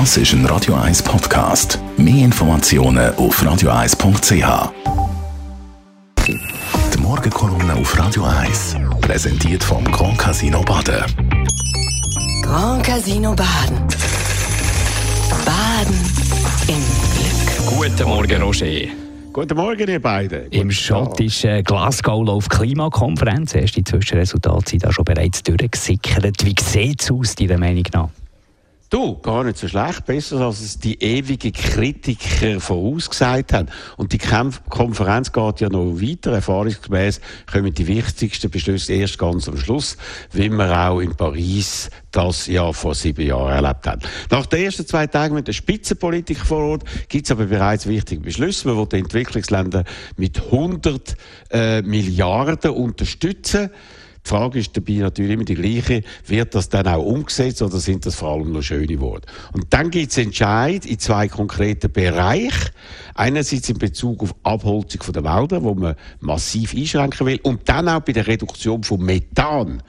Das ist ein Radio 1 Podcast. Mehr Informationen auf radio1.ch. Die Morgenkolumne auf Radio 1 präsentiert vom Grand Casino Baden. Grand Casino Baden. Baden im Glück. Guten Morgen, Roger. Guten Morgen, ihr beiden. Im schottischen Glasgow läuft Klimakonferenz. Erste Zwischenresultate sind da schon bereits durchgesickert. Wie sieht es aus, deiner Meinung nach? Du, gar nicht so schlecht. Besser, als es die ewigen Kritiker vorausgesagt haben. Und die Konferenz geht ja noch weiter. Erfahrungsgemäß kommen die wichtigsten Beschlüsse erst ganz am Schluss, wie wir auch in Paris das ja vor sieben Jahren erlebt haben. Nach den ersten zwei Tagen mit der Spitzenpolitik vor Ort gibt es aber bereits wichtige Beschlüsse. Man will die Entwicklungsländer mit 100 äh, Milliarden unterstützen. Die Frage ist dabei natürlich immer die gleiche. Wird das dann auch umgesetzt oder sind das vor allem nur schöne Worte? Und dann gibt es Entscheid in zwei konkreten Bereichen. Einerseits in Bezug auf Abholzung der Wälder, wo man massiv einschränken will. Und dann auch bei der Reduktion von Methan.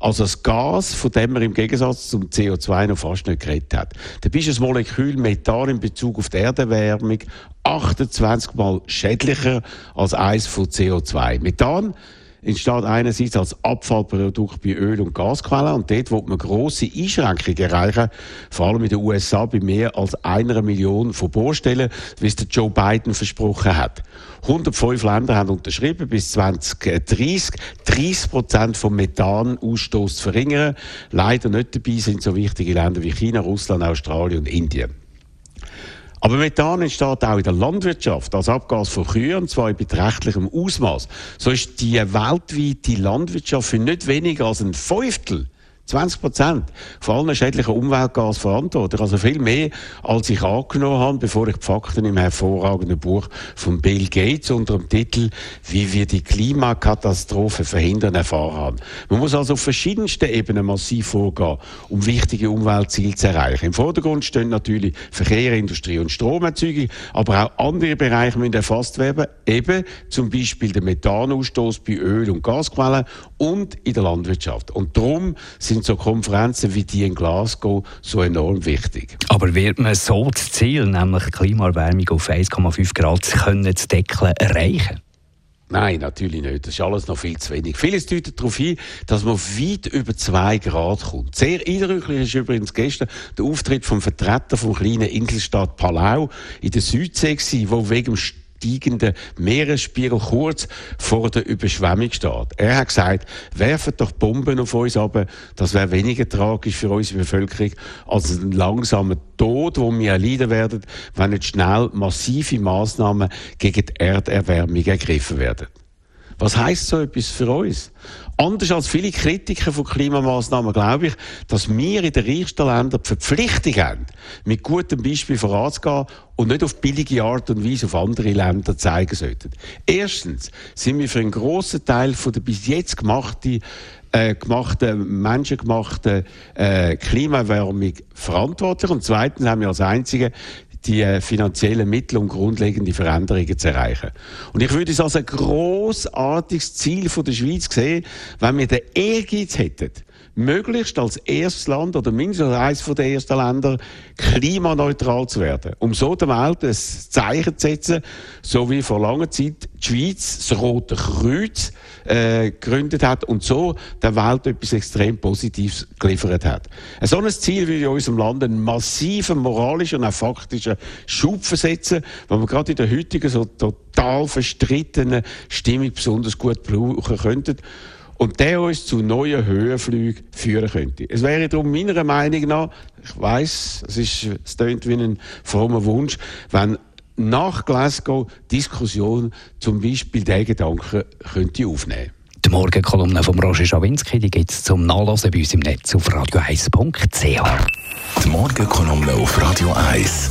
Also das Gas, von dem man im Gegensatz zum CO2 noch fast nicht geredet hat. Da ist das Molekül Methan in Bezug auf die Erderwärmung 28 mal schädlicher als eins von CO2. Methan entsteht einerseits als Abfallprodukt bei Öl- und Gasquellen und dort wo man grosse Einschränkungen erreichen, vor allem in den USA bei mehr als einer Million von Bohrstellen, wie es der Joe Biden versprochen hat. 105 Länder haben unterschrieben, bis 2030 30 Prozent vom Methanausstoß zu verringern. Leider nicht dabei sind so wichtige Länder wie China, Russland, Australien und Indien. Aber Methan entsteht auch in der Landwirtschaft als Abgas von Kühen, und zwar in beträchtlichem Ausmaß. So ist die weltweite Landwirtschaft für nicht weniger als ein Fünftel 20 Prozent von allen schädlichen Umweltgas verantwortlich. Also viel mehr, als ich angenommen habe, bevor ich die Fakten im hervorragenden Buch von Bill Gates unter dem Titel Wie wir die Klimakatastrophe verhindern erfahren haben. Man muss also auf verschiedensten Ebenen massiv vorgehen, um wichtige Umweltziele zu erreichen. Im Vordergrund stehen natürlich Verkehr, Industrie und Stromerzeugung, aber auch andere Bereiche müssen erfasst werden, eben zum Beispiel der Methanausstoß bei Öl- und Gasquellen und in der Landwirtschaft. Und darum sind sind so Konferenzen wie die in Glasgow so enorm wichtig. Aber wird man so das Ziel, nämlich Klimaerwärmung auf 1,5 Grad können zu deckeln, erreichen? Nein, natürlich nicht. Das ist alles noch viel zu wenig. Vieles deutet darauf hin, dass man weit über zwei Grad kommt. Sehr eindrücklich ist übrigens gestern der Auftritt vom Vertreter vom kleinen Inselstaat Palau in der Südsee gewesen, wo wegen dem steigenden Meeresspiegel kurz vor der Überschwemmung steht. Er hat gesagt, werfen doch Bomben auf uns ab, das wäre weniger tragisch für unsere Bevölkerung als ein langsamer Tod, wo wir erleiden werden, wenn nicht schnell massive Maßnahmen gegen die Erderwärmung ergriffen werden. Was heißt so etwas für uns? Anders als viele Kritiker von Klimamaßnahmen glaube ich, dass wir in den reichsten Ländern die Verpflichtung haben, mit gutem Beispiel voranzugehen und nicht auf billige Art und Weise auf andere Länder zeigen sollten. Erstens sind wir für einen grossen Teil von der bis jetzt gemachten äh, gemachten, menschengemachten äh, Klimaerwärmung verantwortlich. Und zweitens haben wir als Einzige die äh, finanziellen Mittel, um grundlegende Veränderungen zu erreichen. Und ich würde es als ein großartiges Ziel der Schweiz sehen, wenn wir den Ehrgeiz hätten, möglichst als erstes Land oder mindestens eines der ersten Länder klimaneutral zu werden, um so der Welt ein Zeichen zu setzen, so wie vor langer Zeit die Schweiz das Rote Kreuz äh, gegründet hat und so der Welt etwas extrem Positives geliefert hat. Ein solches Ziel würde unserem Land einen massiven moralischen und auch faktischen Schub versetzen, weil wir gerade in der heutigen so total verstrittenen Stimmung besonders gut brauchen könnten und der uns zu neuen Höhenflügen führen könnte. Es wäre darum meiner Meinung nach, ich weiß, es ist, es klingt wie ein frommer Wunsch, wenn nach Glasgow Diskussion zum Beispiel den Gedanken könnte aufnehmen. Die Morgenkolumne von Roger Schawinski, die gibt es zum Nachlesen bei uns im Netz auf radio1.ch. Die Morgenkolumne auf Radio 1.